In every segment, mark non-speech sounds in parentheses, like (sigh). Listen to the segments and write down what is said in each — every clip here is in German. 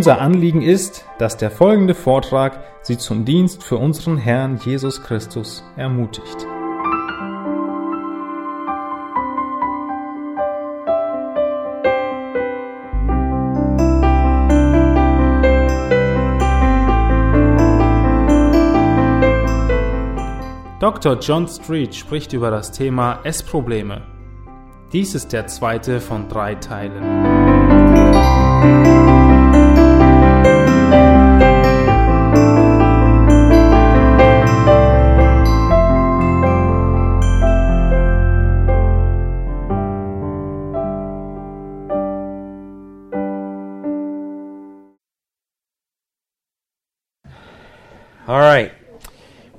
Unser Anliegen ist, dass der folgende Vortrag Sie zum Dienst für unseren Herrn Jesus Christus ermutigt. Dr. John Street spricht über das Thema Essprobleme. Dies ist der zweite von drei Teilen.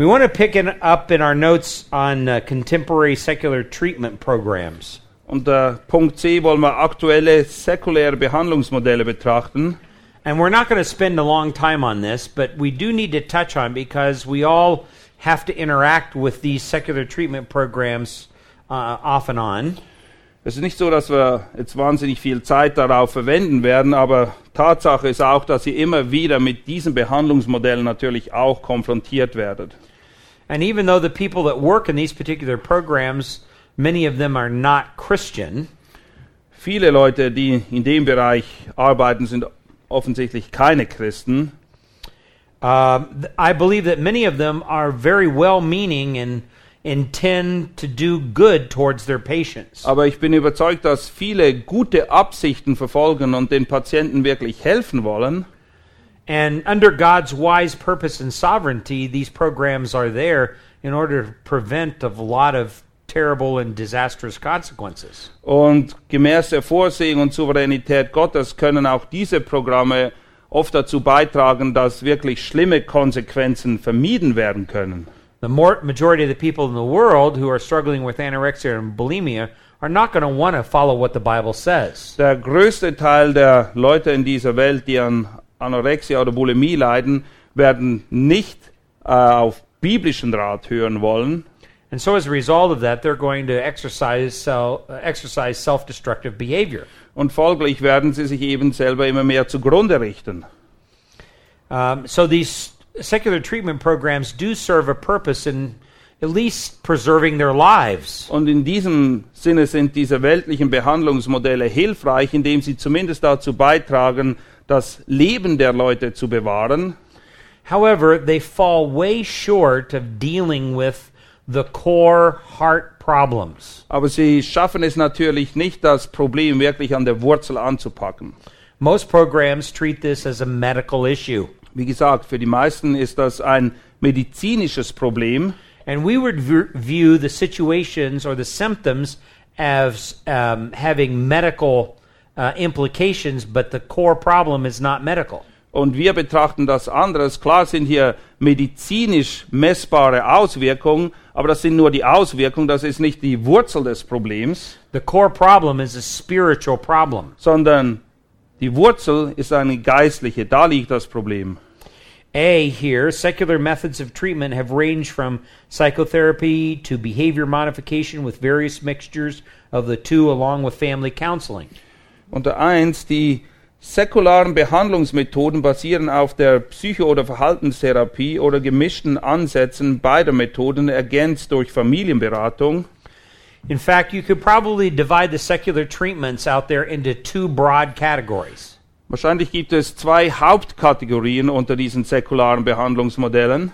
We want to pick it up in our notes on uh, contemporary secular treatment programs. Unter Punkt C wollen wir aktuelle säkuläre Behandlungsmodelle betrachten. And we're not going to spend a long time on this, but we do need to touch on because we all have to interact with these secular treatment programs uh, off and on. Es ist nicht so, dass wir jetzt wahnsinnig viel Zeit darauf verwenden werden, aber Tatsache ist auch, dass ihr immer wieder mit diesen Behandlungsmodellen natürlich auch konfrontiert werdet. And even though the people that work in these particular programs, many of them are not Christian, Viele Leute, die in dem Bereich arbeiten, sind offensichtlich keine Christen. uh, I believe that many of them are very well meaning and intend to do good towards their patients. Aber ich bin überzeugt, dass viele gute Absichten verfolgen und den Patienten wirklich helfen wollen. And under God's wise purpose and sovereignty, these programs are there in order to prevent a lot of terrible and disastrous consequences. Und gemäß der Vorsehung und Souveränität Gottes können auch diese Programme oft dazu beitragen, dass wirklich schlimme Konsequenzen vermieden werden können. The more, majority of the people in the world who are struggling with anorexia and bulimia are not going to want to follow what the Bible says. Der größte Teil der Leute in dieser Welt, die an Anorexia oder Bulimie leiden, werden nicht äh, auf biblischen Rat hören wollen. And so, as a result of that, they're going to exercise, uh, exercise self destructive behavior. Und folglich werden sie sich eben selber immer mehr zugrunde richten. Um, so, these secular treatment programs do serve a purpose in at least preserving their lives. Und in diesem Sinne sind diese weltlichen Behandlungsmodelle hilfreich, indem sie zumindest dazu beitragen, das Leben der Leute zu bewahren. However, they fall way short of dealing with the core heart problems. Aber sie schaffen es natürlich nicht, das Problem wirklich an der Wurzel anzupacken. Most programs treat this as a medical issue. Wie gesagt, für die meisten ist das ein medizinisches Problem. And we would view the situations or the symptoms as um, having medical uh, implications, but the core problem is not medical. Und wir betrachten das anderes. Klar sind hier medizinisch messbare Auswirkungen, aber das sind nur die Auswirkungen, das ist nicht die Wurzel des Problems, The core problem is a spiritual problem. sondern die Wurzel ist eine geistliche. Da liegt das Problem. A here, secular methods of treatment have ranged from psychotherapy to behavior modification with various mixtures of the two, along with family counseling. Unter eins, die säkularen Behandlungsmethoden basieren auf der Psycho- oder Verhaltenstherapie oder gemischten Ansätzen beider Methoden, ergänzt durch Familienberatung. In fact, you could probably divide the secular treatments out there into two broad categories. Wahrscheinlich gibt es zwei Hauptkategorien unter diesen säkularen Behandlungsmodellen.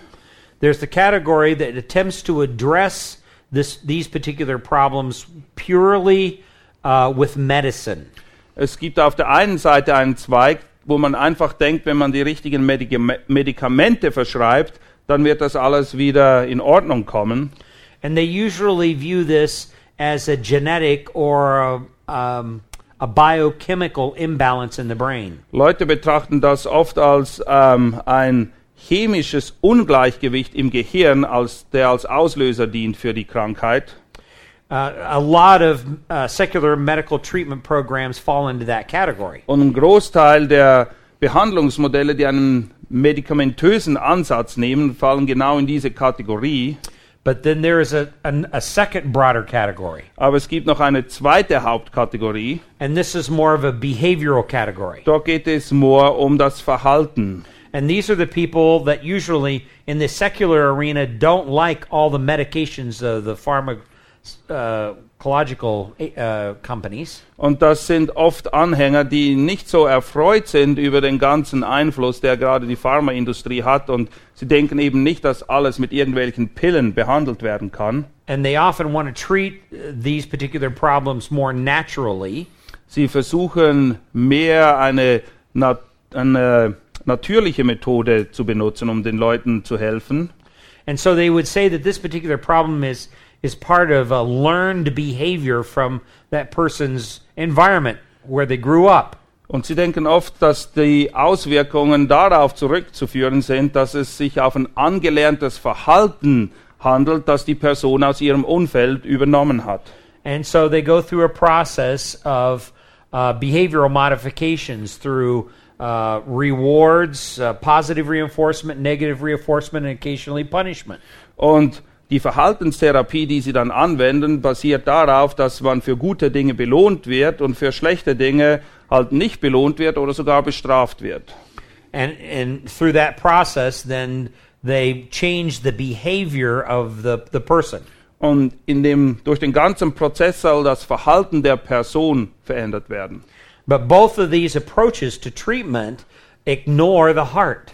There's the category that attempts to address this, these particular problems purely uh, with medicine. Es gibt auf der einen Seite einen Zweig, wo man einfach denkt, wenn man die richtigen Medikame- Medikamente verschreibt, dann wird das alles wieder in Ordnung kommen. And they usually view this as a genetic or a, um, a biochemical imbalance in the brain. Leute betrachten das oft als ähm, ein chemisches Ungleichgewicht im Gehirn, als, der als Auslöser dient für die Krankheit. Uh, a lot of uh, secular medical treatment programs fall into that category. Und ein Großteil der Behandlungsmodelle, die einen medikamentösen Ansatz nehmen, fallen genau in diese Kategorie. But then there is a, an, a second broader category, Aber es gibt noch eine zweite Hauptkategorie. and this is more of a behavioral category. Dort geht es more um das Verhalten. And these are the people that usually in the secular arena don't like all the medications of the pharmacological uh, companies. Und das sind oft Anhänger, die nicht so erfreut sind über den ganzen Einfluss, der gerade die Pharmaindustrie hat. Und sie denken eben nicht, dass alles mit irgendwelchen Pillen behandelt werden kann. And they often want to treat uh, these particular problems more naturally. Sie versuchen mehr eine, nat eine natürliche Methode zu benutzen, um den Leuten zu helfen. And so they would say that this particular problem is, is part of a learned behavior from that person's environment where they grew up. Und sie denken oft, dass die Auswirkungen darauf zurückzuführen sind, dass es sich auf ein angelerntes Verhalten handelt, das die Person aus ihrem Umfeld übernommen hat. And so they go through a process of uh, behavioral modifications through uh, rewards, uh, positive reinforcement, negative reinforcement, and occasionally punishment. Und die Verhaltenstherapie, die sie dann anwenden, basiert darauf, dass man für gute Dinge belohnt wird und für schlechte Dinge halt nicht belohnt wird oder sogar bestraft wird. And, and through that process, then they change the behavior of the, the person. Und in dem, durch den ganzen Prozess soll das Verhalten der Person verändert werden. But both of these approaches to treatment ignore the heart.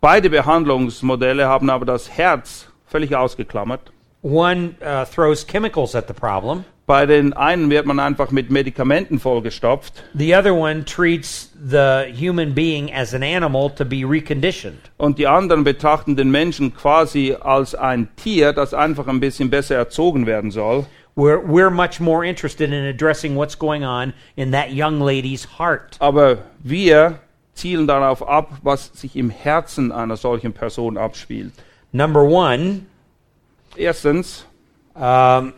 Beide Behandlungsmodelle haben aber das Herz völlig ausgeklammert. One uh, throws chemicals at the problem. Bei den einen wird man einfach mit Medikamenten vollgestopft The other one treats the human being as an animal to be reconditioned. und die anderen betrachten den Menschen quasi als ein Tier, das einfach ein bisschen besser erzogen werden soll. We're, we're much more interested in addressing what's going on in that young lady's heart. Aber wir zielen darauf ab, was sich im Herzen einer solchen Person abspielt. Number one, Erstens, um,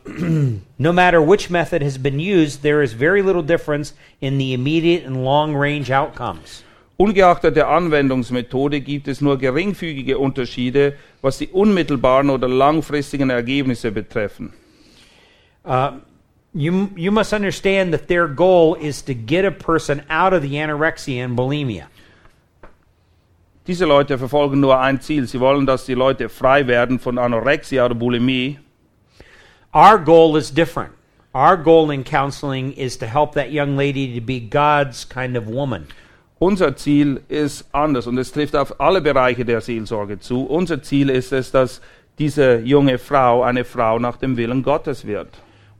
(clears throat) no matter which method has been used, there is very little difference in the immediate and long range outcomes. ungeachtet der Anwendungsmethode gibt es nur geringfügige Unterschiede, was die unmittelbaren oder langfristigen Ergebnisse betreffen. Uh, you, you must understand that their goal is to get a person out of the anorexia and bulimia. Diese Leute verfolgen nur ein Ziel. Sie wollen, dass die Leute frei werden von Anorexia oder Bulimie. Our goal is different. Our goal in counseling is to help that young lady to be God's kind of woman. Unser Ziel ist anders und es trifft auf alle Bereiche der Seelsorge zu. Unser Ziel ist es, dass diese junge Frau eine Frau nach dem Willen Gottes wird.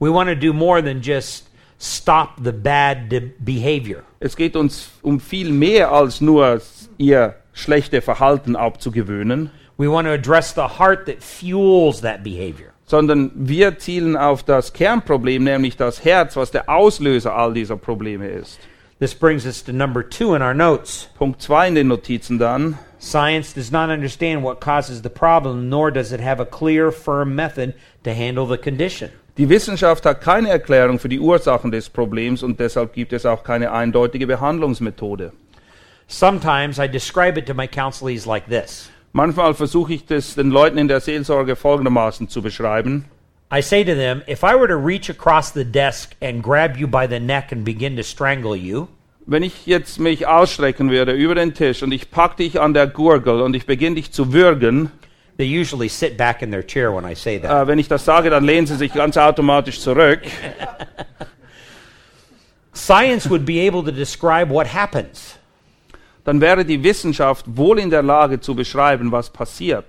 We want to do more than just stop the bad behavior. Es geht uns um viel mehr als nur ihr schlechte Verhalten abzugewöhnen, We want to address the heart that fuels that behavior. sondern wir zielen auf das Kernproblem, nämlich das Herz, was der Auslöser all dieser Probleme ist. This brings us to number two in our notes. Punkt 2 in den Notizen dann. Science does not understand what causes the problem, nor does it have a clear, firm method to handle the condition. Die Wissenschaft hat keine Erklärung für die Ursachen des Problems und deshalb gibt es auch keine eindeutige Behandlungsmethode. Sometimes I describe it to my counselees like this Manchmal versuche ich das den Leuten in der Seelsorge folgendermaßen zu beschreiben. I say to them, if I were to reach across the desk and grab you by the neck and begin to strangle you, Wenn ich jetzt mich ausstrecken würde über den Tisch und ich pack dich an der Gurgel und ich beginne dich zu würgen, they usually sit back in their chair when I say that. äh, wenn ich das sage, dann lehnen sie sich ganz automatisch zurück. (laughs) Science would be able to describe what happens. Dann wäre die Wissenschaft wohl in der Lage zu beschreiben, was passiert.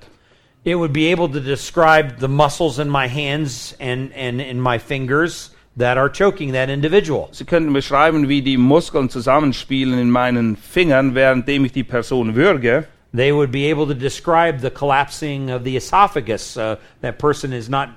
It would be able to describe the muscles in my hands and, and in my fingers that are choking that individual. Sie könnten beschreiben, wie die Muskeln zusammenspielen in meinen Fingern, währenddem ich die Person würge. They would be able to describe the collapsing of the esophagus. Uh, that person is not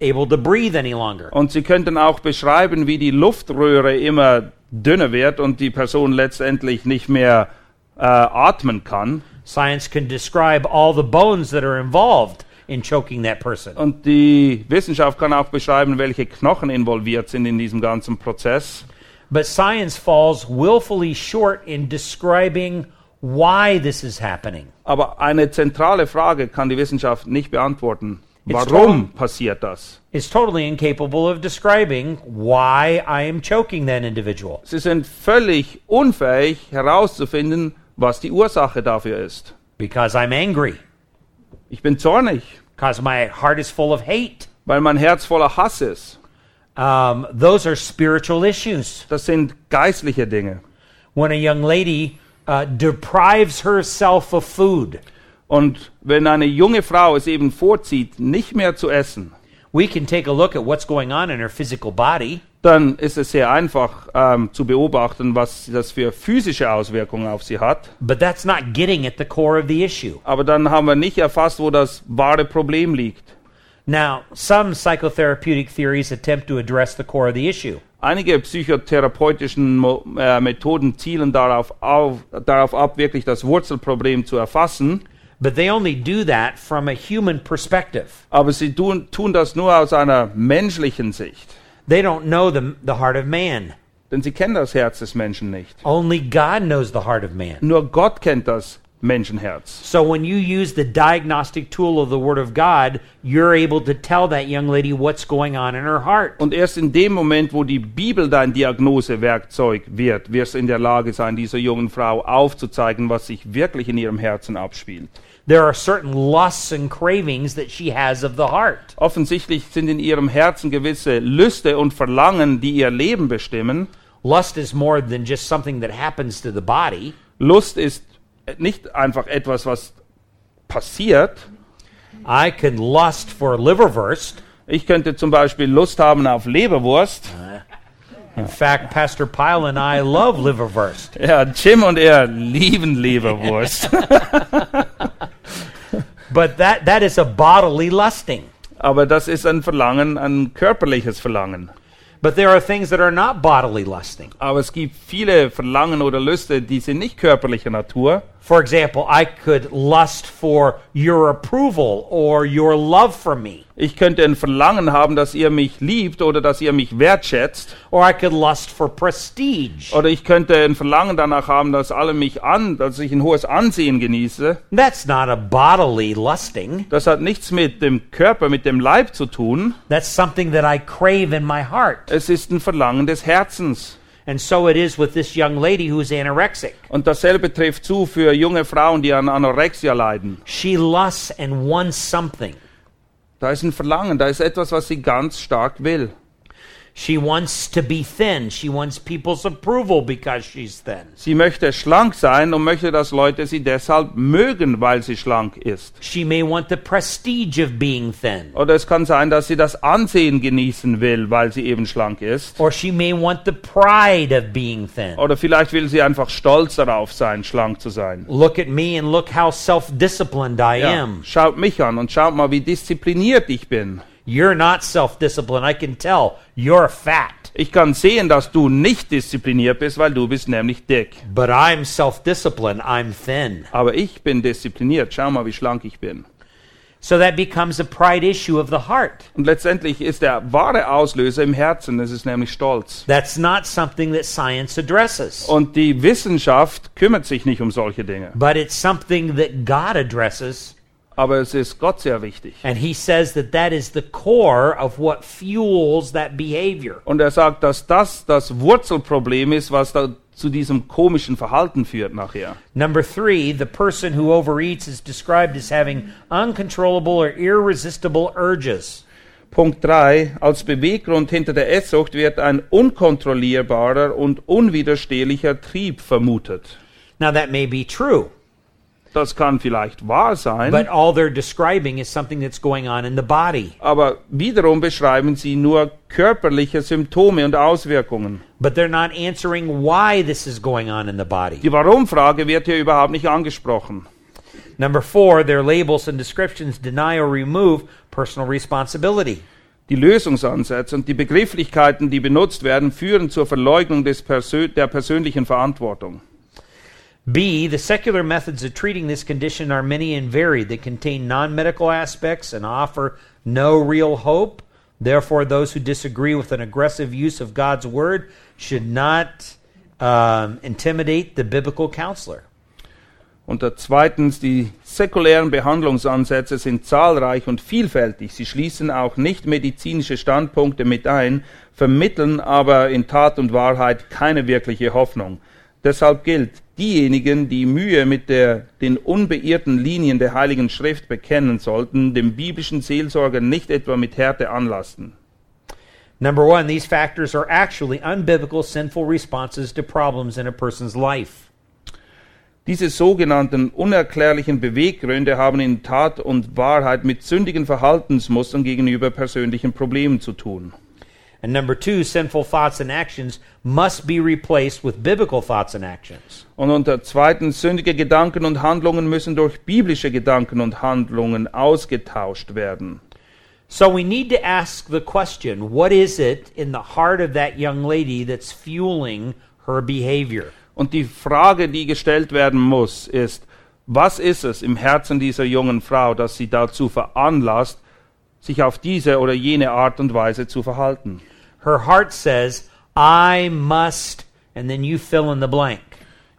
able to breathe any longer. Und sie könnten auch beschreiben, wie die Luftröhre immer dünner wird und die Person letztendlich nicht mehr äh, atmen kann. Science can describe all the bones that are involved in choking that person. Und die Wissenschaft kann auch beschreiben, welche Knochen involviert sind in diesem ganzen Prozess. But science falls willfully short in describing why this is happening. Aber eine zentrale Frage kann die Wissenschaft nicht beantworten. Warum passiert das? It's totally incapable of describing why I am choking that individual. Sie sind völlig unfähig herauszufinden, was die Ursache dafür ist. Because I'm angry. Ich bin zornig, Because my heart is full of hate. weil mein Herz voller Hass ist. Um, those are spiritual issues. Das sind geistliche Dinge. When a young lady uh, deprives herself of food, Und wenn eine junge Frau es eben vorzieht, nicht mehr zu essen, we can take a look at what's going on in her physical body. Dann ist es sehr einfach ähm, zu beobachten, was das für physische Auswirkungen auf sie hat. But that's not getting at the core of the issue. Aber dann haben wir nicht erfasst, wo das wahre Problem liegt. Now, some psychotherapeutic theories attempt to address the core of the issue. Einige psychotherapeutischen äh, Methoden zielen darauf, auf, darauf ab, wirklich das Wurzelproblem zu erfassen. But they only do that from a human perspective. Aber sie tun, tun das nur aus einer menschlichen Sicht. They don't know the, the heart of man. Denn sie kennen das Herz des Menschen nicht. Only God knows the heart of man. Nur Gott kennt das Menschenherz. So when you use the diagnostic tool of the Word of God, you're able to tell that young lady what's going on in her heart. Und erst in dem Moment, wo die Bibel dein Diagnosewerkzeug wird, wirst du in der Lage sein, dieser jungen Frau aufzuzeigen, was sich wirklich in ihrem Herzen abspielt. There are certain lusts and cravings that she has of the heart. Offensichtlich sind in ihrem Herzen gewisse Lüste und Verlangen, die ihr Leben bestimmen. Lust is more than just something that happens to the body. Lust ist nicht einfach etwas, was passiert. I can lust for liverwurst. Ich könnte zum Beispiel Lust haben auf Leberwurst. In fact, Pastor Pyle and I love liverwurst. Ja, Jim und er lieben Leberwurst. (laughs) But that, that is a bodily lusting. Aber das ist ein Verlangen, ein körperliches Verlangen. But there are things that are not bodily lusting. Aber es gibt viele Verlangen oder Lüste, die sind nicht körperlicher Natur. For example, I could lust for your approval or your love for me. Ich könnte ein Verlangen haben, dass ihr mich liebt oder dass ihr mich wertschätzt. Or I could lust for prestige. Oder ich könnte ein Verlangen danach haben, dass alle mich an, dass ich ein hohes Ansehen genieße. That's not a bodily lusting. Das hat nichts mit dem Körper, mit dem Leib zu tun. That's something that I crave in my heart. Es ist ein Verlangen des Herzens. And so it is with this young lady who is anorexic. Und dasselbe trifft zu für junge Frauen, die an Anorexia leiden. She lusts and wants something. Da ist ein Verlangen, da ist etwas, was sie ganz stark will. She wants to be thin. She wants people's approval because she's thin. Sie möchte schlank sein und möchte, dass Leute sie deshalb mögen, weil sie schlank ist. She may want the prestige of being thin. Oder es kann sein, dass sie das Ansehen genießen will, weil sie eben schlank ist. Or she may want the pride of being thin. Oder vielleicht will sie einfach stolz darauf sein, schlank zu sein. Look at me and look how self disciplined I Ja, am. schaut mich an und schaut mal, wie diszipliniert ich bin. You're not self disciplined. I can tell. You're fat. Ich kann sehen, dass du nicht diszipliniert bist, weil du bist nämlich dick. But I'm self disciplined. I'm thin. Aber ich bin diszipliniert. Schau mal, wie schlank ich bin. So that becomes a pride issue of the heart. Und letztendlich ist der wahre Auslöser im Herzen, das ist nämlich Stolz. That's not something that science addresses, Und die Wissenschaft kümmert sich nicht um solche Dinge. but it's something that God addresses. Aber es ist Gott sehr wichtig. And He says that that is the core of what fuels that behavior. Und er sagt, dass das das Wurzelproblem ist, was da zu diesem komischen Verhalten führt nachher. Number three, the person who overeats is described as having uncontrollable or irresistible urges. Punkt 3. Als Beweggrund hinter der Esssucht wird ein unkontrollierbarer und unwiderstehlicher Trieb vermutet. Now, that may be true, Das kann vielleicht wahr sein, but all they're describing is something that's going on in the body. aber wiederum beschreiben sie nur körperliche Symptome und Auswirkungen. But they're not answering why this is going on in the body. Die Warum-Frage wird hier überhaupt nicht angesprochen. Number four, their labels and descriptions deny or remove personal responsibility. Die Lösungsansätze und die Begrifflichkeiten, die benutzt werden, führen zur Verleugnung des Persö der persönlichen Verantwortung. B, the secular methods of treating this condition are many and varied. They contain non medical aspects and offer no real hope. Therefore, those who disagree with an aggressive use of God's word should not um, intimidate the biblical counselor. Und zweitens, die säkulären Behandlungsansätze sind zahlreich und vielfältig. Sie schließen auch nicht medizinische Standpunkte mit ein, vermitteln aber in Tat und Wahrheit keine wirkliche Hoffnung. Deshalb gilt, diejenigen, die Mühe mit der, den unbeirrten Linien der Heiligen Schrift bekennen sollten, dem biblischen Seelsorger nicht etwa mit Härte anlasten. Number one, these factors are actually unbiblical, sinful responses to problems in a person's life. Diese sogenannten unerklärlichen Beweggründe haben in Tat und Wahrheit mit sündigen Verhaltensmustern gegenüber persönlichen Problemen zu tun. And number two, sinful thoughts and actions must be replaced with biblical thoughts and actions. Und unter zweitens, sündige Gedanken und Handlungen müssen durch biblische Gedanken und Handlungen ausgetauscht werden. So we need to ask the question what is it in the heart of that young lady that's fueling her behavior? Und die Frage, die gestellt werden muss, ist, was ist es im Herzen dieser jungen Frau, das sie dazu veranlasst, sich auf diese oder jene Art und Weise zu verhalten? Her heart says, I must, and then you fill in the blank.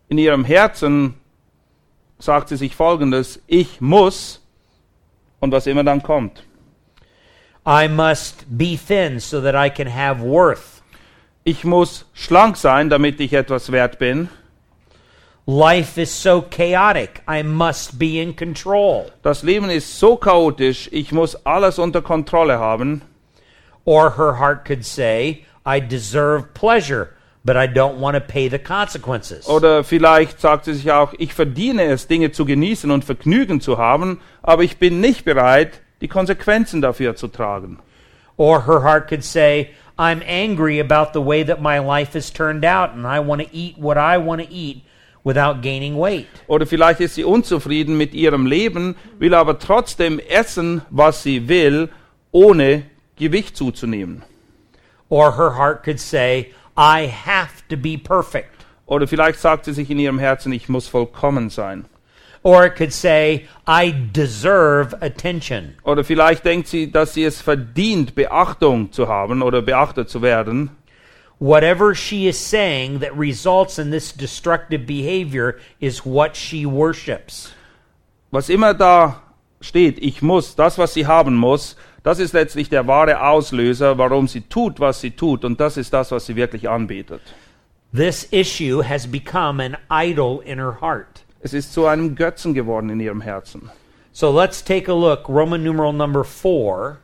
In ihrem Herzen sagt sie sich Folgendes, ich muss, und was immer dann kommt. I must be thin so that I can have worth. Ich muss schlank sein, damit ich etwas wert bin. Life is so chaotic. I must be in control. Das Leben ist so chaotisch, ich muss alles unter Kontrolle haben. Or her heart could say, I deserve pleasure, but I don't want to pay the consequences. Oder vielleicht sagt sie sich auch, ich verdiene es, Dinge zu genießen und Vergnügen zu haben, aber ich bin nicht bereit, die Konsequenzen dafür zu tragen. Or her heart could say, I'm angry about the way that my life has turned out, and I want to eat what I want to eat without gaining weight. Oder vielleicht ist sie unzufrieden mit ihrem Leben, will aber trotzdem essen, was sie will, ohne Gewicht zuzunehmen. Or her heart could say, I have to be perfect. Oder vielleicht sagt sie sich in ihrem Herzen, ich muss vollkommen sein. Or it could say, I deserve attention. Oder vielleicht denkt sie, dass sie es verdient, Beachtung zu haben oder beachtet zu werden. Whatever she is saying that results in this destructive behavior is what she worships. Was immer da steht, ich muss, das, was sie haben muss, das ist letztlich der wahre Auslöser, warum sie tut, was sie tut. Und das ist das, was sie wirklich anbetet. This issue has become an idol in her heart. Es ist zu einem Götzen geworden in ihrem Herzen. So let's take a look, Roman numeral number four,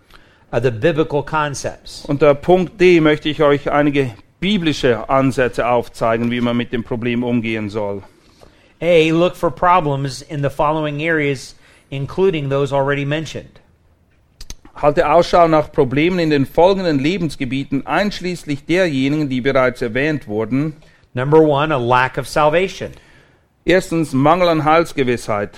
of the biblical concepts. Unter Punkt D möchte ich euch einige biblische Ansätze aufzeigen, wie man mit dem Problem umgehen soll. A, look for problems in the following areas, including those already mentioned. Halte Ausschau nach Problemen in den folgenden Lebensgebieten, einschließlich derjenigen, die bereits erwähnt wurden. Number one, a lack of salvation. Erstens Mangel an Heilsgewissheit.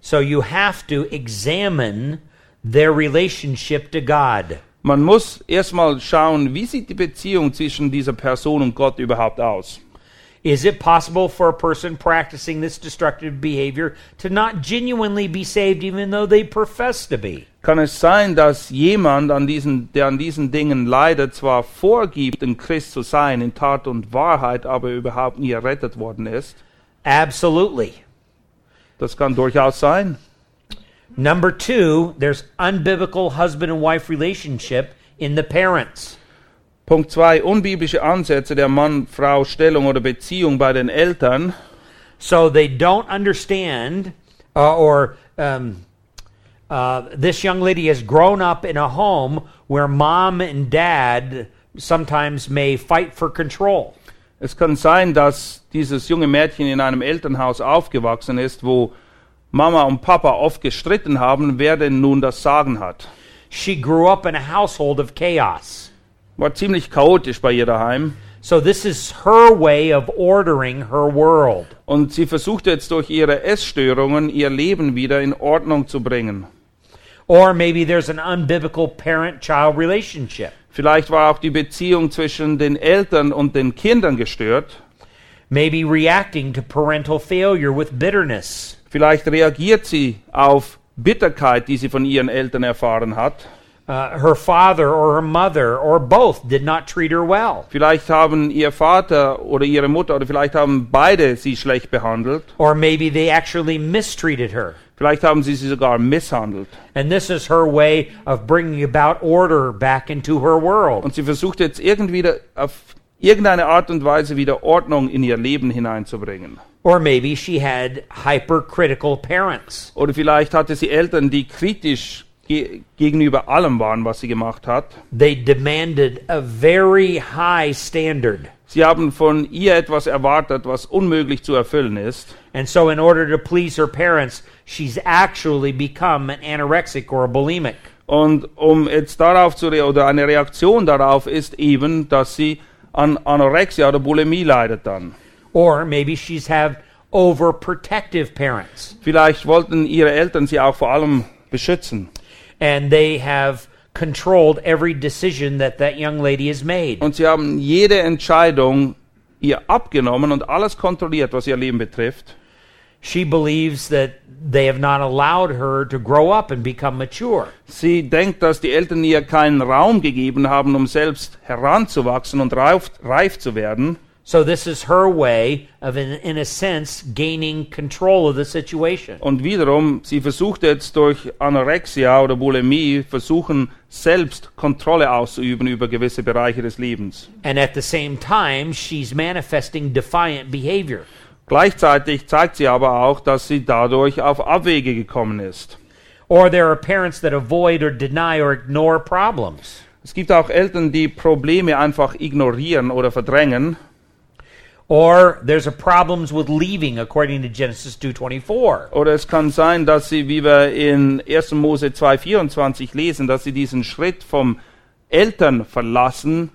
So you have to examine their relationship to God. Man muss erstmal schauen, wie sieht die Beziehung zwischen dieser Person und Gott überhaupt aus. Is it possible for a person practicing this destructive behavior to not genuinely be saved even though they profess to be? Kann es sein, dass jemand, an diesen, der an diesen Dingen leidet, zwar vorgibt, ein Christ zu sein, in Tat und Wahrheit, aber überhaupt nie errettet worden ist? Absolutely. Das kann durchaus sein. Number two, there's unbiblical husband and wife relationship in the parents. Punkt 2. Unbiblische Ansätze der Mann-Frau-Stellung oder Beziehung bei den Eltern. So they don't understand, uh, or um, uh, this young lady has grown up in a home where mom and dad sometimes may fight for control. Es kann sein, dass dieses junge Mädchen in einem Elternhaus aufgewachsen ist, wo Mama und Papa oft gestritten haben, wer denn nun das Sagen hat. She grew up in a household of chaos. War ziemlich chaotisch bei ihr daheim. So this is her way of ordering her world. Und sie versucht jetzt durch ihre Essstörungen ihr Leben wieder in Ordnung zu bringen. Or maybe there's an unbiblical parent child relationship. Vielleicht war auch die Beziehung zwischen den Eltern und den Kindern gestört. Maybe reacting to parental failure with bitterness. Vielleicht reagiert sie auf Bitterkeit, die sie von ihren Eltern erfahren hat. Uh, her father or her mother or both did not treat her well. Vielleicht haben ihr Vater oder ihre Mutter oder vielleicht haben beide sie schlecht behandelt. Or maybe they actually mistreated her. Vielleicht haben sie sie sogar misshandelt. And this is her way of bringing about order back into her world. Und sie versucht jetzt irgendwie auf irgendeine Art und Weise wieder Ordnung in ihr Leben hineinzubringen. Or maybe she had hypercritical parents. Oder vielleicht hatte sie Eltern, die kritisch ge gegenüber allem waren, was sie gemacht hat. They demanded a very high standard. Sie haben von ihr etwas erwartet, was unmöglich zu erfüllen ist. And so, in order to please her parents, she's actually become an anorexic or a bulimic. Und um jetzt darauf zu oder eine Reaktion darauf ist eben, dass sie an Anorexia oder Bulimie leidet dann. Or maybe she's have overprotective parents. Vielleicht wollten ihre Eltern sie auch vor allem beschützen. And they have controlled every decision that that young lady has made. Und sie haben jede Entscheidung ihr abgenommen und alles kontrolliert, was ihr Leben betrifft. She believes that they have not allowed her to grow up and become mature. Sie denkt, dass die Eltern ihr keinen Raum gegeben haben, um selbst heranzuwachsen und reif, reif zu werden. So this is her way of, in, in a sense, gaining control of the situation. Und wiederum, sie versucht jetzt durch Anorexia oder Bulimie, versuchen selbst Kontrolle auszuüben über gewisse Bereiche des Lebens. And at the same time, she's manifesting defiant behavior. Gleichzeitig zeigt sie aber auch, dass sie dadurch auf Abwege gekommen ist. Or there are parents that avoid or deny or ignore problems. Es gibt auch Eltern, die Probleme einfach ignorieren oder verdrängen. Or there's a problems with leaving according to Genesis 2:24. Oder es kann sein, dass sie, wie wir in 1. Mose 2,24 lesen, dass sie diesen Schritt vom Eltern verlassen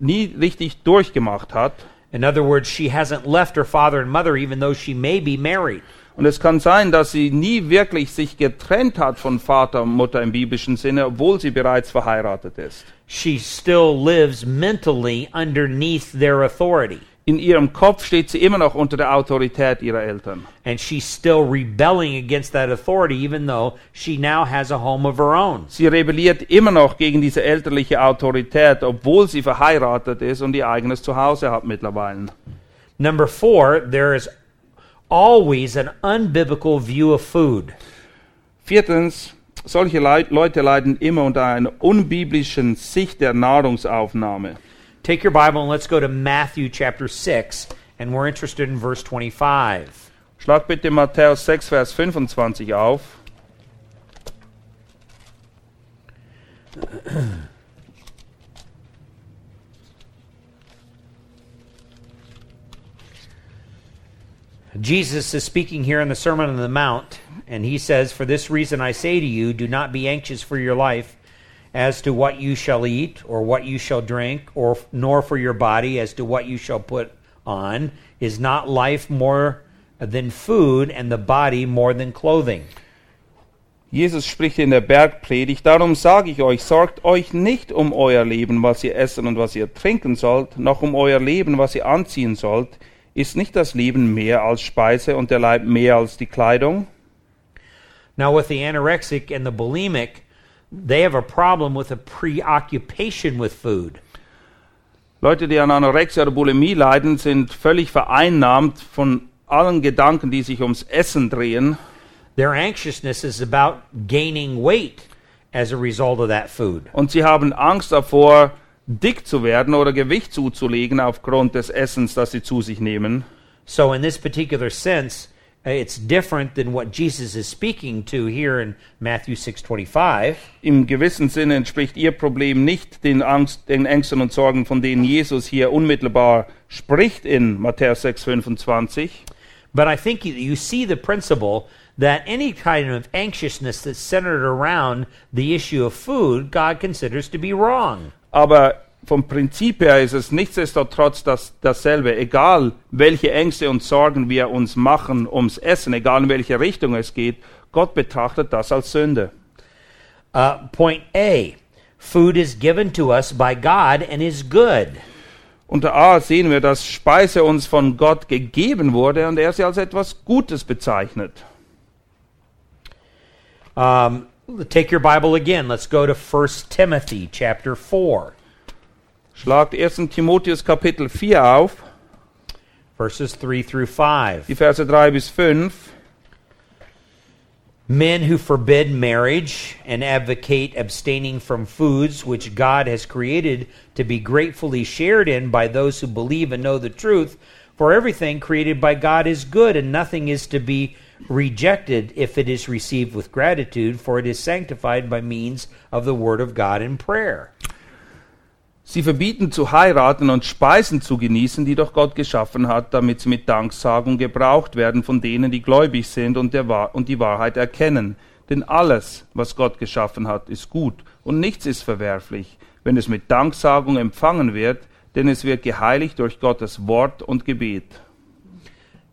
nie richtig durchgemacht hat. In other words, she hasn't left her father and mother even though she may be married. Und es kann sein, dass sie nie wirklich sich getrennt hat von Vater und Mutter im biblischen Sinne, obwohl sie bereits verheiratet ist. She still lives mentally underneath their authority. In ihrem Kopf steht sie immer noch unter der Autorität ihrer Eltern. And she's still rebelling against that authority even though she now has a home of her own. Sie rebelliert immer noch gegen diese elterliche Autorität, obwohl sie verheiratet ist und ihr eigenes Zuhause hat mittlerweile. Number four, there is always an unbiblical view of food. Viertens, solche Leute leiden immer unter einer unbiblischen Sicht der Nahrungsaufnahme. Take your Bible and let's go to Matthew chapter 6, and we're interested in verse 25. Schlag bitte Matthäus 6, Vers 25 auf. (clears throat) Jesus is speaking here in the Sermon on the Mount, and he says, For this reason I say to you, do not be anxious for your life as to what you shall eat, or what you shall drink, or nor for your body as to what you shall put on. Is not life more than food, and the body more than clothing? Jesus spricht in der Bergpredigt, darum sage ich euch, sorgt euch nicht um euer Leben, was ihr essen und was ihr trinken sollt, noch um euer Leben, was ihr anziehen sollt. Ist nicht das Leben mehr als Speise und der Leib mehr als die Kleidung? Now, with the anorexic and the bulimic, they have a problem with a preoccupation with food. Leute, die an Anorexia oder Bulimie leiden, sind völlig vereinnahmt von allen Gedanken, die sich ums Essen drehen. Their anxiousness is about gaining weight as a result of that food. Und sie haben Angst davor, dick zu werden oder Gewicht zuzulegen aufgrund des Essens, das sie zu sich nehmen. So, in this particular sense, It's different than what Jesus is speaking to here in Matthew 6:25. Im gewissen Sinne entspricht ihr Problem nicht den, Angst, den Ängsten und Sorgen, von denen Jesus hier unmittelbar spricht in Matthäus 6,25. But I think you, you see the principle that any kind of anxiousness that's centered around the issue of food, God considers to be wrong. Aber vom Prinzip her ist es nichtsdestotrotz das, dasselbe. Egal, welche Ängste und Sorgen wir uns machen ums Essen, egal in welche Richtung es geht, Gott betrachtet das als Sünde. Uh, point A food is given to us by God and is good. Unter A sehen wir, dass Speise uns von Gott gegeben wurde und er sie als etwas Gutes bezeichnet. Um, take your Bible again. Let's go to 1 Timothy chapter 4, Schlagt 1. Timotheus Kapitel 4 auf, verses 3 through 5. die Verse 3 bis 5. Men who forbid marriage and advocate abstaining from foods which God has created to be gratefully shared in by those who believe and know the truth. For everything created by God is good, and nothing is to be rejected if it is received with gratitude, for it is sanctified by means of the Word of God in prayer. Sie verbieten zu heiraten und Speisen zu genießen, die doch Gott geschaffen hat, damit sie mit Danksagung gebraucht werden von denen, die gläubig sind und, und die Wahrheit erkennen. Denn alles, was Gott geschaffen hat, ist gut und nichts ist verwerflich, wenn es mit Danksagung empfangen wird, denn es wird geheiligt durch Gottes Wort und Gebet.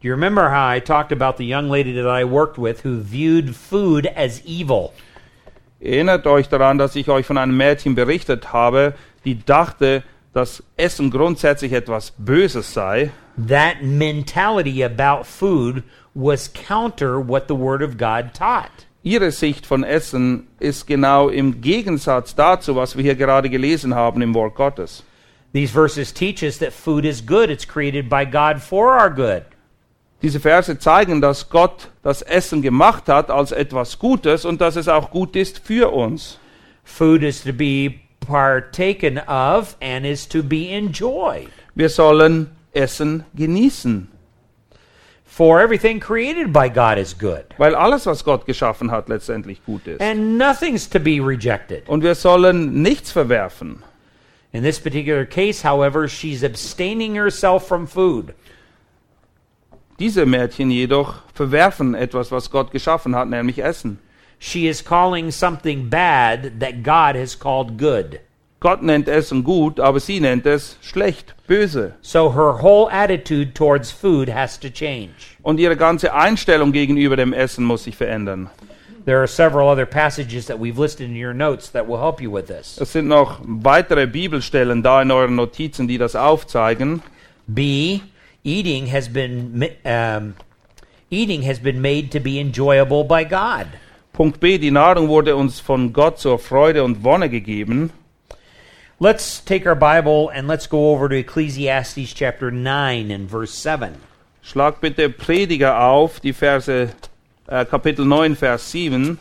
Do you remember how I talked about the young lady that I worked with who viewed food as evil? Erinnert euch daran, dass ich euch von einem Mädchen berichtet habe, die dachte, dass Essen grundsätzlich etwas Böses sei. that mentality about food was counter what the Word of God taught. Ihre Sicht von Essen ist genau im Gegensatz dazu, was wir hier gerade gelesen haben im Wort Gottes. These verses teach us that food is good, it's created by God for our good. Diese Verse zeigen, dass Gott das Essen gemacht hat als etwas Gutes und dass es auch gut ist für uns. Food is to be partaken of and is to be enjoyed. Wir sollen Essen genießen, For everything created by God is good, weil alles, was Gott geschaffen hat, letztendlich gut ist. and nothing's to be rejected. Und wir sollen nichts verwerfen. In this particular case, however, she's abstaining herself from food. Diese Mädchen jedoch verwerfen etwas, was Gott geschaffen hat, nämlich Essen. She is calling something bad that God has called good. Gott nennt Essen gut, aber sie nennt es schlecht, böse. So her whole attitude towards food has to change. Und ihre ganze Einstellung gegenüber dem Essen muss sich verändern. There are several other passages that we've listed in your notes that will help you with this. Es sind noch weitere Bibelstellen da in euren Notizen, die das aufzeigen. B. Eating has been um, eating has been made to be enjoyable by God. Punkt B, die Nahrung wurde uns von Gott zur Freude und Wonne gegeben. Let's take our Bible and let's go over to Ecclesiastes chapter 9 and verse 7. Schlag bitte Prediger auf, die Verse, äh, Kapitel 9, Vers 7.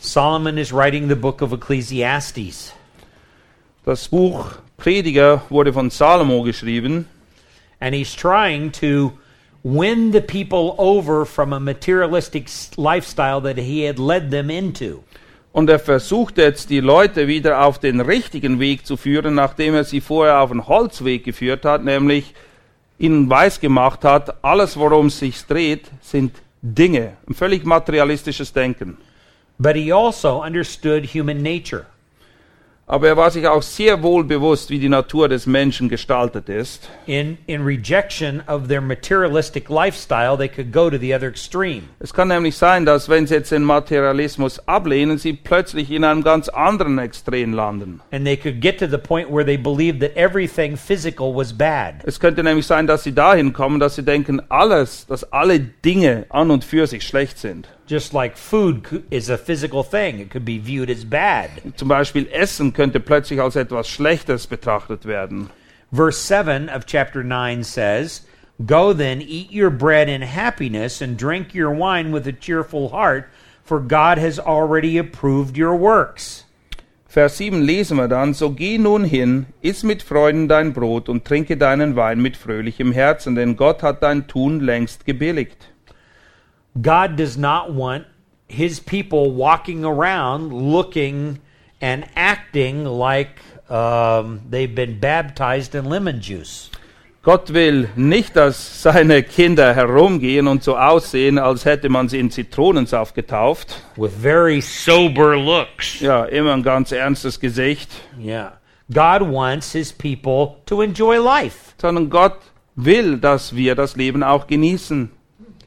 Solomon is writing the book of Ecclesiastes. Das Buch Prediger wurde von Salomo geschrieben. and he's trying to win the people over from a materialistic lifestyle that he had led them into. Und er versucht jetzt, die Leute wieder auf den richtigen Weg zu führen, nachdem er sie vorher auf den Holzweg geführt hat, nämlich ihnen weisgemacht hat, alles, worum es sich dreht, sind Dinge. Ein völlig materialistisches Denken. But he also understood human nature. Aber er war sich auch sehr wohl bewusst, wie die Natur des Menschen gestaltet ist. In, in rejection of their materialistic lifestyle, they could go to the other extreme. Es kann nämlich sein, dass wenn sie jetzt den Materialismus ablehnen, sie plötzlich in einem ganz anderen Extrem landen. And they could get to the point where they believed that everything physical was bad. Es könnte nämlich sein, dass sie dahin kommen, dass sie denken, alles, dass alle Dinge an und für sich schlecht sind. Just like food is a physical thing, it could be viewed as bad. Zum Beispiel Essen könnte plötzlich als etwas Schlechtes betrachtet werden. Verse 7 of chapter 9 says, Go then, eat your bread in happiness, and drink your wine with a cheerful heart, for God has already approved your works. Vers 7 lesen wir dann, so geh nun hin, iss mit Freuden dein Brot und trinke deinen Wein mit fröhlichem Herzen, denn Gott hat dein Tun längst gebilligt. God does not want his people walking around looking and acting like um, they've been baptized in lemon juice. Gott will nicht, dass seine Kinder herumgehen und so aussehen, als hätte man sie in Zitronensaft getauft. with very sober looks. Ja, immer ein ganz ernstes Gesicht. Yeah. God wants his people to enjoy life. Sondern Gott will, dass wir das Leben auch genießen.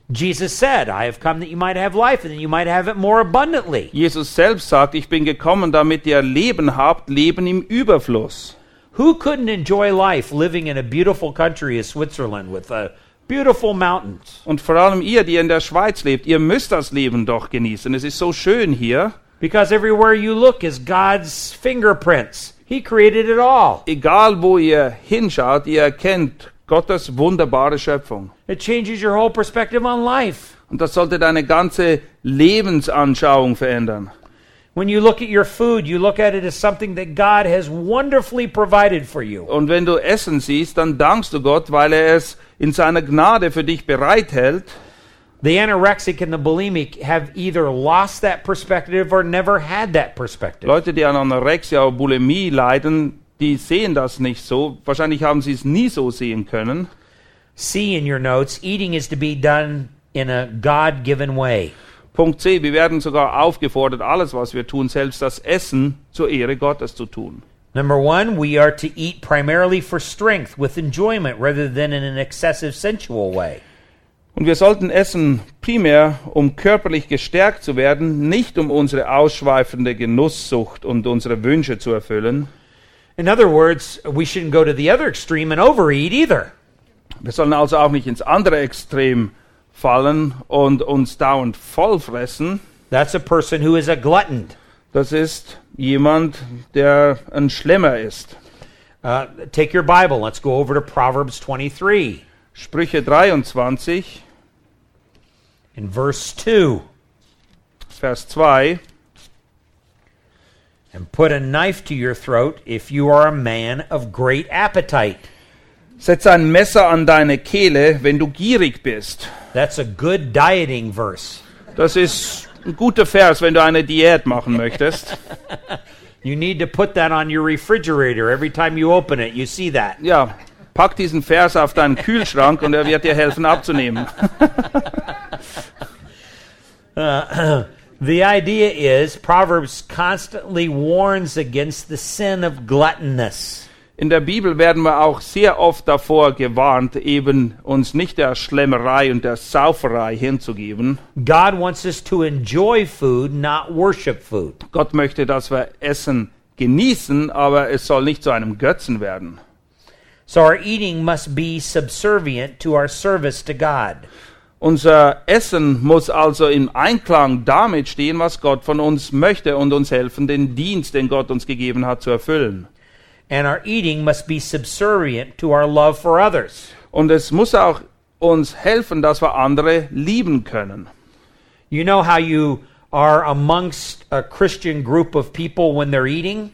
Jesus said, I have come that you might have life and that you might have it more abundantly. Jesus selbst sagt, ich bin gekommen, damit ihr Leben habt, Leben im Überfluss. Who couldn't enjoy life living in a beautiful country as Switzerland with uh, beautiful mountains? Und vor allem ihr, die in der Schweiz lebt, ihr müsst das Leben doch genießen. Es ist so schön hier. Because everywhere you look is God's fingerprints. He created it all. Egal wo ihr hinschaut, ihr erkennt Gottes wunderbare Schöpfung. It changes your whole perspective on life. Und das sollte deine ganze Lebensanschauung verändern. When you look at your food, you look at it as something that God has wonderfully provided for you. Und wenn du Essen siehst, dann dankst du Gott, weil er es in seiner Gnade für dich bereithält. The anorexic and the bulimic have either lost that perspective or never had that perspective. Leute, die an Anorexia oder Bulimie leiden, die sehen das nicht so. Wahrscheinlich haben sie es nie so sehen können. See in your notes, eating is to be done in a God given way. Punkt C. Wir werden sogar aufgefordert, alles, was wir tun, selbst das Essen zur Ehre Gottes zu tun. Number one, we are to eat primarily for strength with enjoyment rather than in an excessive sensual way. Und wir sollten essen primär, um körperlich gestärkt zu werden, nicht um unsere ausschweifende Genusssucht und unsere Wünsche zu erfüllen. In other words, we shouldn't go to the other extreme and overeat either. Wir sollen also auch nicht ins andere Extrem fallen und uns dauernd vollfressen. That's a person who is a glutton. Das ist jemand, der ein Schlemmer ist. Uh, take your Bible. Let's go over to Proverbs 23 Sprüche 23, in verse 2. Vers 2. And put a knife to your throat if you are a man of great appetite. Setz ein Messer an deine Kehle, wenn du gierig bist. That's a good dieting verse. Das ist ein guter Vers, wenn du eine Diät machen möchtest. (laughs) You need to put that on your refrigerator every time you open it. You see that. Ja, pack diesen Vers auf deinen Kühlschrank und er wird dir helfen abzunehmen. (laughs) (laughs) (clears throat) The idea is Proverbs constantly warns against the sin of gluttonous. In der Bibel werden wir auch sehr oft davor gewarnt, eben uns nicht der Schlemmerei und der Sauferei hinzugeben. God wants us to enjoy food, not worship food. Gott möchte, dass wir Essen genießen, aber es soll nicht zu einem Götzen werden. So our eating must be subservient to our service to God. Unser Essen muss also im Einklang damit stehen, was Gott von uns möchte und uns helfen, den Dienst, den Gott uns gegeben hat, zu erfüllen. And our eating must be subservient to our love for others. Und es muss auch uns helfen, dass wir andere lieben können. You know how you are amongst a Christian group of people when they're eating?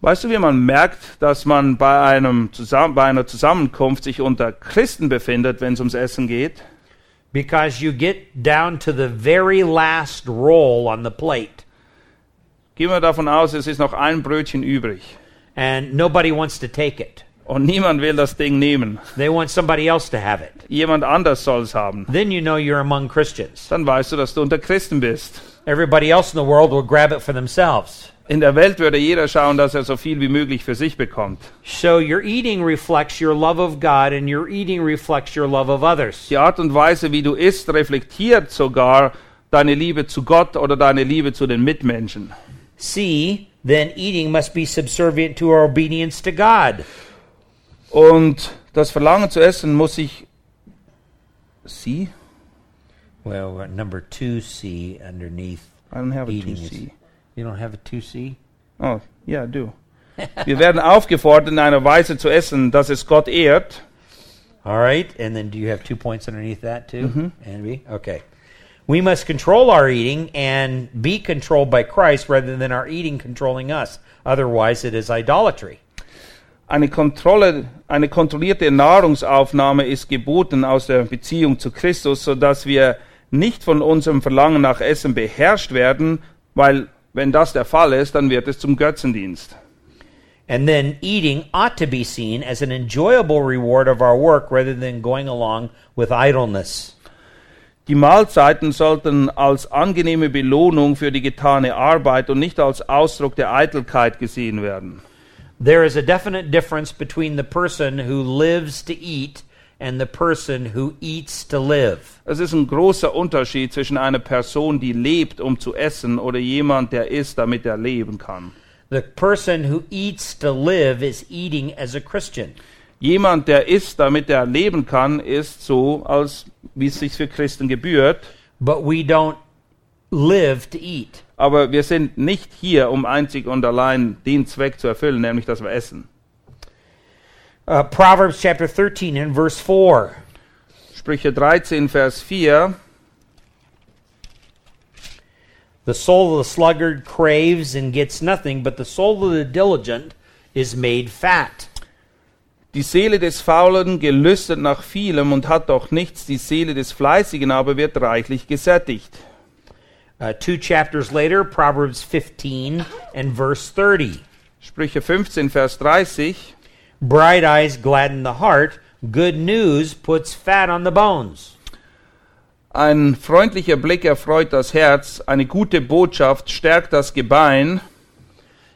Weißt du, wie man merkt, dass man bei, einem bei einer Zusammenkunft sich unter Christen befindet, wenn es ums Essen geht? Because you get down to the very last roll on the plate, Gehen wir davon aus, es ist noch ein Brötchen übrig. and nobody wants to take it. Und niemand will das Ding nehmen. They want somebody else to have it. Jemand anders soll es haben. Then you know you're among Christians. Dann weißt du, dass du unter Christen bist. Everybody else in the world will grab it for themselves. In der Welt würde jeder schauen, dass er so viel wie möglich für sich bekommt. So your eating reflects your love of God, and your eating reflects your love of others. Die Art und Weise, wie du isst, reflektiert sogar deine Liebe zu Gott oder deine Liebe zu den Mitmenschen. C, then eating must be subservient to our obedience to God. Und das Verlangen zu essen muss sich Sie? Well, at number 2C underneath I don't have a eating. to is- see. You don't have a 2C? Oh, ja, du. Wir werden aufgefordert, in einer Weise zu essen, dass es Gott ehrt. All right, and then do you have two points underneath that too? Mm-hmm. And B? Okay. We must control our eating and be controlled by Christ rather than our eating controlling us. Otherwise, it is idolatry. Eine, Kontrolle, eine kontrollierte Nahrungsaufnahme ist geboten aus der Beziehung zu Christus, sodass wir nicht von unserem Verlangen nach Essen beherrscht werden, weil wenn das der Fall ist, dann wird es zum Götzendienst. And then eating ought to be seen as an enjoyable reward of our work rather than going along with idleness. Die Mahlzeiten sollten als angenehme Belohnung für die getane Arbeit und nicht als Ausdruck der Eitelkeit gesehen werden. There is a definite difference between the person who lives to eat and the person who eats to live. Es ist ein großer Unterschied zwischen einer Person, die lebt, um zu essen, oder jemand, der isst, damit er leben kann. The person who eats to live is eating as a Christian. Jemand, der isst, damit er leben kann, ist so, als wie es sich für Christen gebührt. But we don't live to eat. Aber wir sind nicht hier, um einzig und allein den Zweck zu erfüllen, nämlich dass wir essen. Uh, Proverbs chapter 13 and verse 4. Sprüche 13, Vers 4. The soul of the sluggard craves and gets nothing, but the soul of the diligent is made fat. Die Seele des Faulen gelüstet nach vielem und hat doch nichts, die Seele des Fleißigen aber wird reichlich gesättigt. Uh, two chapters later, Proverbs 15 and verse 30. Sprüche 15, Vers 30. Bright eyes gladden the heart, good news puts fat on the bones. Ein freundlicher Blick erfreut das Herz, eine gute Botschaft stärkt das Gebein.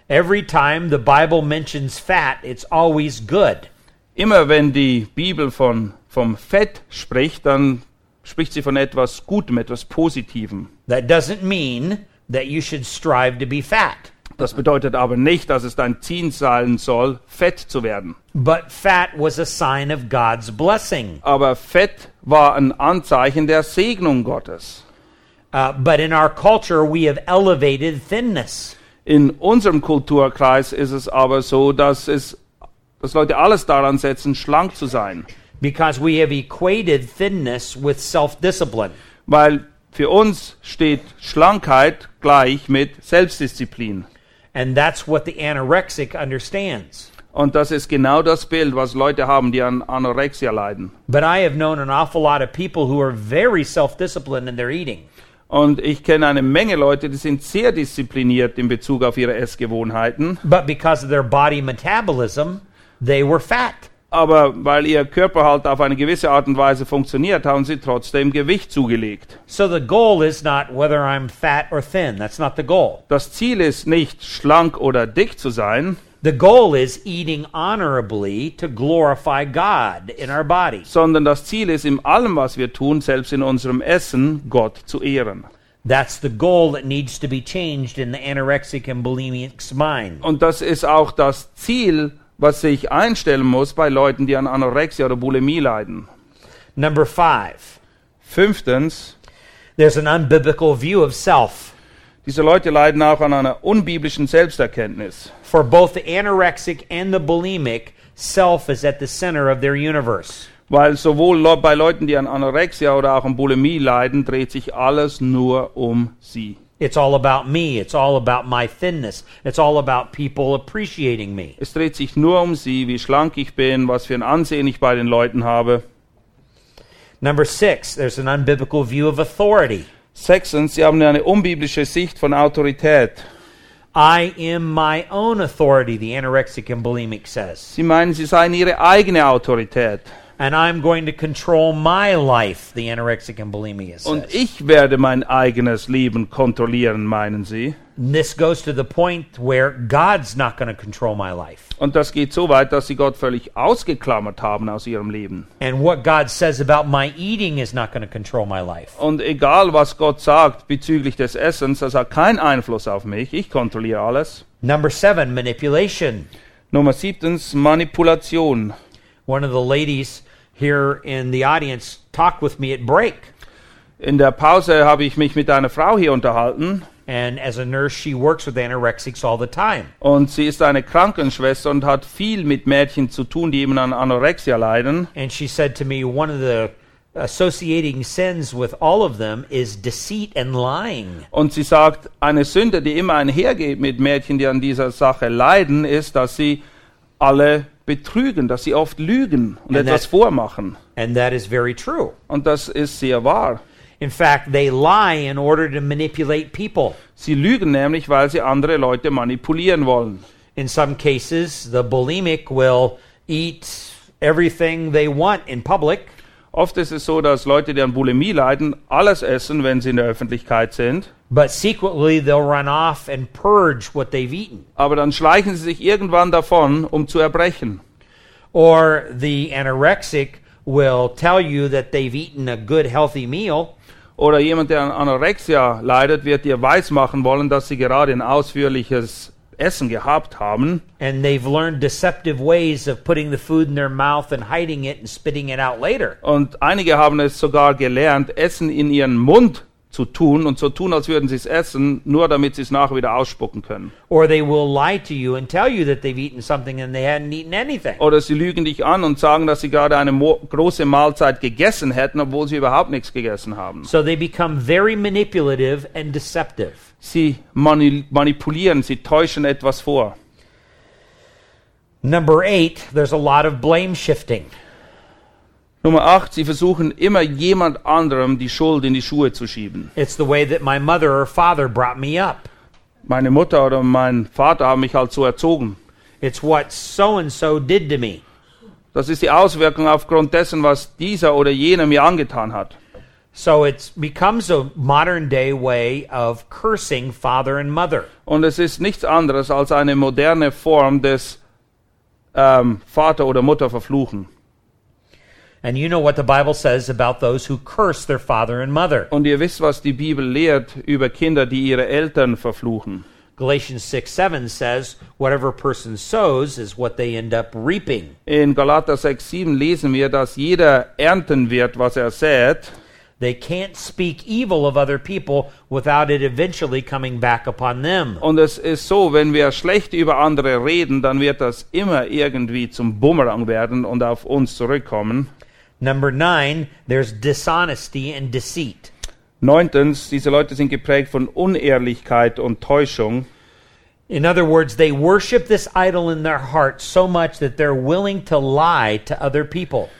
Every time the Bible mentions fat, it's always good. Immer wenn die Bibel von, vom Fett spricht, dann spricht sie von etwas Gutem, etwas Positivem. That doesn't mean that you should strive to be fat. Das bedeutet aber nicht, dass es dein Ziel sein soll, fett zu werden. But fat was a sign of God's blessing. Aber Fett war ein Anzeichen der Segnung Gottes. Uh, but in our culture, we have elevated thinness. In unserem Kulturkreis ist es aber so, dass, es, dass Leute alles daran setzen, schlank zu sein. because we have equated thinness with self discipline. Weil für uns steht Schlankheit gleich mit Selbstdisziplin. And that's what the anorexic understands. Und das ist genau das Bild, was Leute haben, die an Anorexia leiden. But I have known an awful lot of people who are very self disciplined in their eating. Und ich kenne eine Menge Leute, die sind sehr diszipliniert in Bezug auf ihre Essgewohnheiten. But because of their body metabolism, they were fat. Aber weil ihr Körper halt auf eine gewisse Art und Weise funktioniert, haben sie trotzdem Gewicht zugelegt. So the goal is not whether I'm fat or thin. That's not the goal. Das Ziel ist nicht, schlank oder dick zu sein, The goal is eating honorably to glorify God in our bodies. sondern das Ziel ist, in allem, was wir tun, selbst in unserem Essen, Gott zu ehren. That's the goal that needs to be changed in the anorexic and bulimic's mind. Und das ist auch das Ziel, was sich einstellen muss bei Leuten, die an Anorexia oder Bulimie leiden. Number five, Fünftens, there's an unbiblical view of self. diese Leute leiden auch an einer unbiblischen Selbsterkenntnis. For both the anorexic and the bulimic, self is at the center of their universe. Weil sowohl bei Leuten, die an Anorexia oder auch an Bulimie leiden, dreht sich alles nur um sie. It's all about me. It's all about my thinness. It's all about people appreciating me. Es dreht sich nur um sie, wie schlank ich bin, was für ein Ansehen ich bei den Leuten habe. Number six, there's an unbiblical view of authority. Sechstens, sie haben eine unbiblische Sicht von Autorität. I am my own authority, the anorexic and bulimic says. Sie meinen, sie seien ihre eigene Autorität. And I'm going to control my life, the anorexic and bulimic Und says. ich werde mein eigenes Leben kontrollieren, meinen sie. And this goes to the point where God's not going to control my life. Und das geht so weit, dass sie Gott völlig ausgeklammert haben aus ihrem Leben. And what God says about my eating is not going to control my life. Und egal, was Gott sagt bezüglich des Essens, das hat keinen Einfluss auf mich. Ich kontrolliere alles. Number seven, manipulation. Nummer siebtens, Manipulation. One of the ladies here in the audience talked with me at break. In der Pause habe ich mich mit einer Frau hier unterhalten And as a nurse, she works with anorexics all the time. und sie ist eine Krankenschwester und hat viel mit Mädchen zu tun, die eben an Anorexia leiden. And she said to me, one of the associating sins with all of them is deceit and lying. Und sie sagt, eine Sünde, die immer einhergeht mit Mädchen, die an dieser Sache leiden, ist, dass sie alle betrügen, dass sie oft lügen und And etwas that- vormachen. And that is very true. Und das ist sehr wahr. In fact, they lie in order to manipulate people. Sie lügen nämlich, weil sie andere Leute manipulieren wollen. In some cases, the bulimic will eat everything they want in public, Oft ist es so, dass Leute, die an Bulimie leiden, alles essen, wenn sie in der Öffentlichkeit sind. but secretly they'll run off and purge what they've eaten. Aber dann schleichen sie sich irgendwann davon, um zu erbrechen. Or the anorexic will tell you that they've eaten a good, healthy meal, Oder jemand, der an Anorexia leidet, wird dir weismachen wollen, dass sie gerade ein ausführliches Essen gehabt haben. and they've learned deceptive ways of putting the food in their mouth and hiding it and spitting it out later. Und einige haben es sogar gelernt, Essen in ihren Mund zu tun und so tun, als würden sie es essen, nur damit sie es nachher wieder ausspucken können. Oder sie lügen dich an und sagen, dass sie gerade eine große Mahlzeit gegessen hätten, obwohl sie überhaupt nichts gegessen haben. So they become very manipulative and deceptive. Sie mani manipulieren, sie täuschen etwas vor. Number eight, there's a lot of blame shifting. Nummer 8, sie versuchen immer jemand anderem die Schuld in die Schuhe zu schieben. It's the way that my mother or father brought me up. Meine Mutter oder mein Vater haben mich halt so erzogen. It's what so and so did to me. Das ist die Auswirkung aufgrund dessen, was dieser oder jener mir angetan hat. So it becomes a modern day way of cursing father and mother. Und es ist nichts anderes als eine moderne Form des ähm, Vater oder Mutter verfluchen. And you know what the Bible says about those who curse their father and mother. Und ihr wisst, was die Bibel lehrt über Kinder, die ihre Eltern verfluchen. Galatians 6 7 says, Whatever person sows is what they end up reaping. In Galater 6, 7 lesen wir, dass jeder ernten wird, was er sät. They can't speak evil of other people without it eventually coming back upon them. Und es ist so, wenn wir schlecht über andere reden, dann wird das immer irgendwie zum Bumerang werden und auf uns zurückkommen. Number nine, there's dishonesty and deceit. Neuntens, diese Leute sind geprägt von Unehrlichkeit und Täuschung. In other words, they worship this idol in their heart so much that they're willing to lie to other people.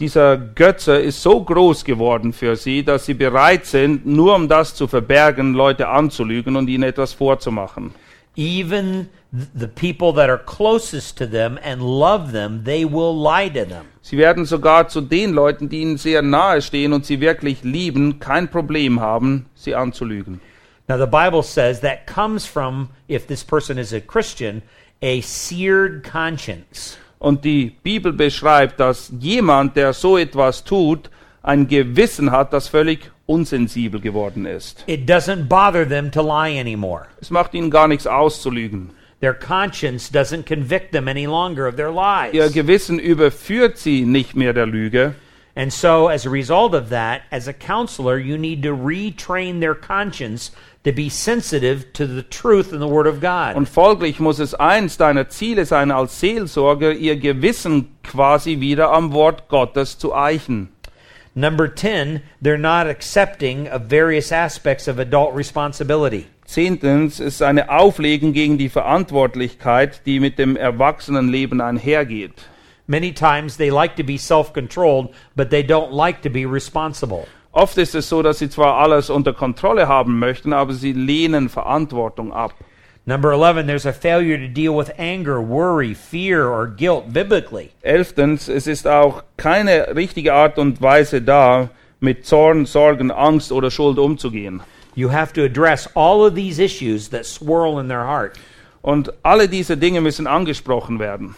Dieser Götze ist so groß geworden für sie, dass sie bereit sind, nur um das zu verbergen, Leute anzulügen und ihnen etwas vorzumachen. Even th- the people that are closest to them and love them, they will lie to them. Sie werden sogar zu den Leuten, die ihnen sehr nahe stehen und sie wirklich lieben, kein Problem haben, sie anzulügen. Now, the Bible says that comes from, if this person is a Christian, a seared conscience. Und die Bibel beschreibt, dass jemand, der so etwas tut, ein Gewissen hat, das völlig unsensibel geworden ist. It doesn't bother them to lie anymore. Es macht ihnen gar nichts auszulügen. Their conscience doesn't convict them any longer of their lies. Ihr Gewissen überführt sie nicht mehr der Lüge. And so, as a result of that, as a counselor, you need to retrain their conscience to be sensitive to the truth in the Word of God. Und folglich muss es eins deiner Ziele sein, als Seelsorger ihr Gewissen quasi wieder am Wort Gottes zu eichen. Number 10, they're not accepting of various aspects of adult responsibility. Zehntens ist eine Auflegen gegen die Verantwortlichkeit, die mit dem Erwachsenenleben einhergeht. Many times they like to be self controlled, but they don't like to be responsible. Oft ist es so, dass sie zwar alles unter Kontrolle haben möchten, aber sie lehnen Verantwortung ab. Number 11, there's a failure to deal with anger, worry, fear, or guilt biblically. Elftens, es ist auch keine richtige Art und Weise da, mit Zorn, Sorgen, Angst oder Schuld umzugehen. You have to address all of these issues that swirl in their heart. Und alle diese Dinge müssen angesprochen werden.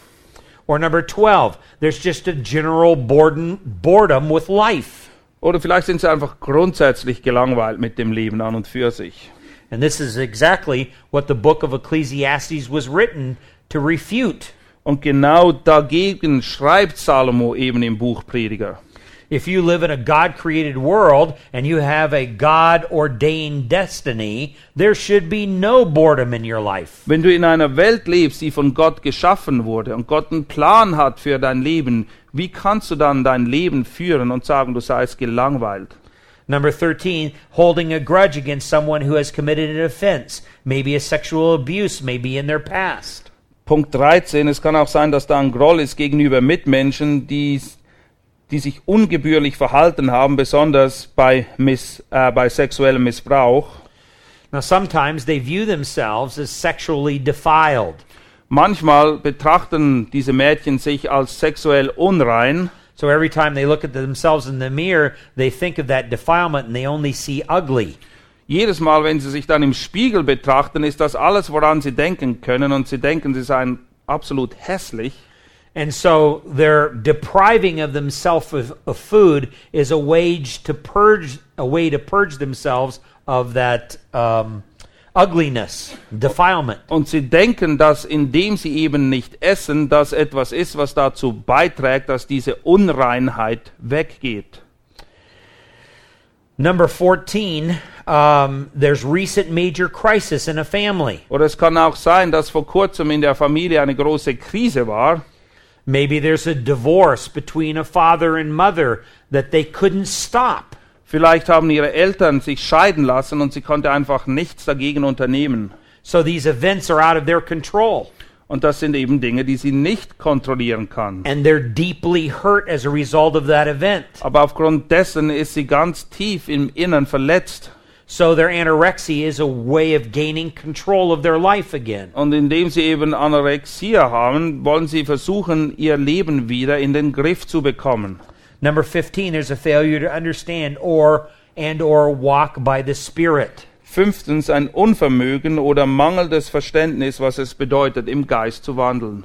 Or number 12, there's just a general boredom, boredom with life. Oder vielleicht sind sie einfach grundsätzlich gelangweilt mit dem Leben an und für sich. And this is exactly what the book of Ecclesiastes was written to refute. Und genau dagegen schreibt Salomo eben im Buch Prediger. If you live in a God created world and you have a God ordained destiny, there should be no boredom in your life. Wenn du in einer Welt lebst, die von Gott geschaffen wurde und Gott einen Plan hat für dein Leben, wie kannst du dann dein Leben führen und sagen, du seist gelangweilt? Number 13, holding a grudge against someone who has committed an offense, maybe a sexual abuse, maybe in their past. Punkt 13, es kann auch sein, dass da ein Groll ist gegenüber Mitmenschen, die, die sich ungebührlich verhalten haben, besonders bei, Miss, äh, bei sexuellem Missbrauch. Now, sometimes they view themselves as sexually defiled. Manchmal betrachten diese Mädchen sich als sexuell unrein. So every time they look at themselves in the mirror, they think of that defilement and they only see ugly. Jedes Mal, wenn sie sich dann im Spiegel betrachten, ist das alles, woran sie denken können. Und sie denken, sie seien absolut hässlich. And so their depriving of themselves of, of food is a wage to purge, a way to purge themselves of that um, ugliness, defilement. Und sie denken, dass indem sie eben nicht essen, das etwas ist, was dazu beiträgt, dass diese Unreinheit weggeht. Number 14, um, there's recent major crisis in a family. Oder es kann auch sein, dass vor kurzem in der Familie eine große Krise war. Maybe there's a divorce between a father and mother that they couldn't stop. Vielleicht haben ihre Eltern sich scheiden lassen und sie konnte einfach nichts dagegen unternehmen. So these events are out of their control. Und das sind eben Dinge, die sie nicht kontrollieren kann. And they're deeply hurt as a result of that event. Aber aufgrund dessen ist sie ganz tief im Innern verletzt. So their anorexia is a way of gaining control of their life again. Und indem sie eben Anorexia haben, wollen sie versuchen, ihr Leben wieder in den Griff zu bekommen. Number 15, there's a failure to understand or and or walk by the Spirit. Fünftens ein Unvermögen oder mangelndes Verständnis, was es bedeutet, im Geist zu wandeln.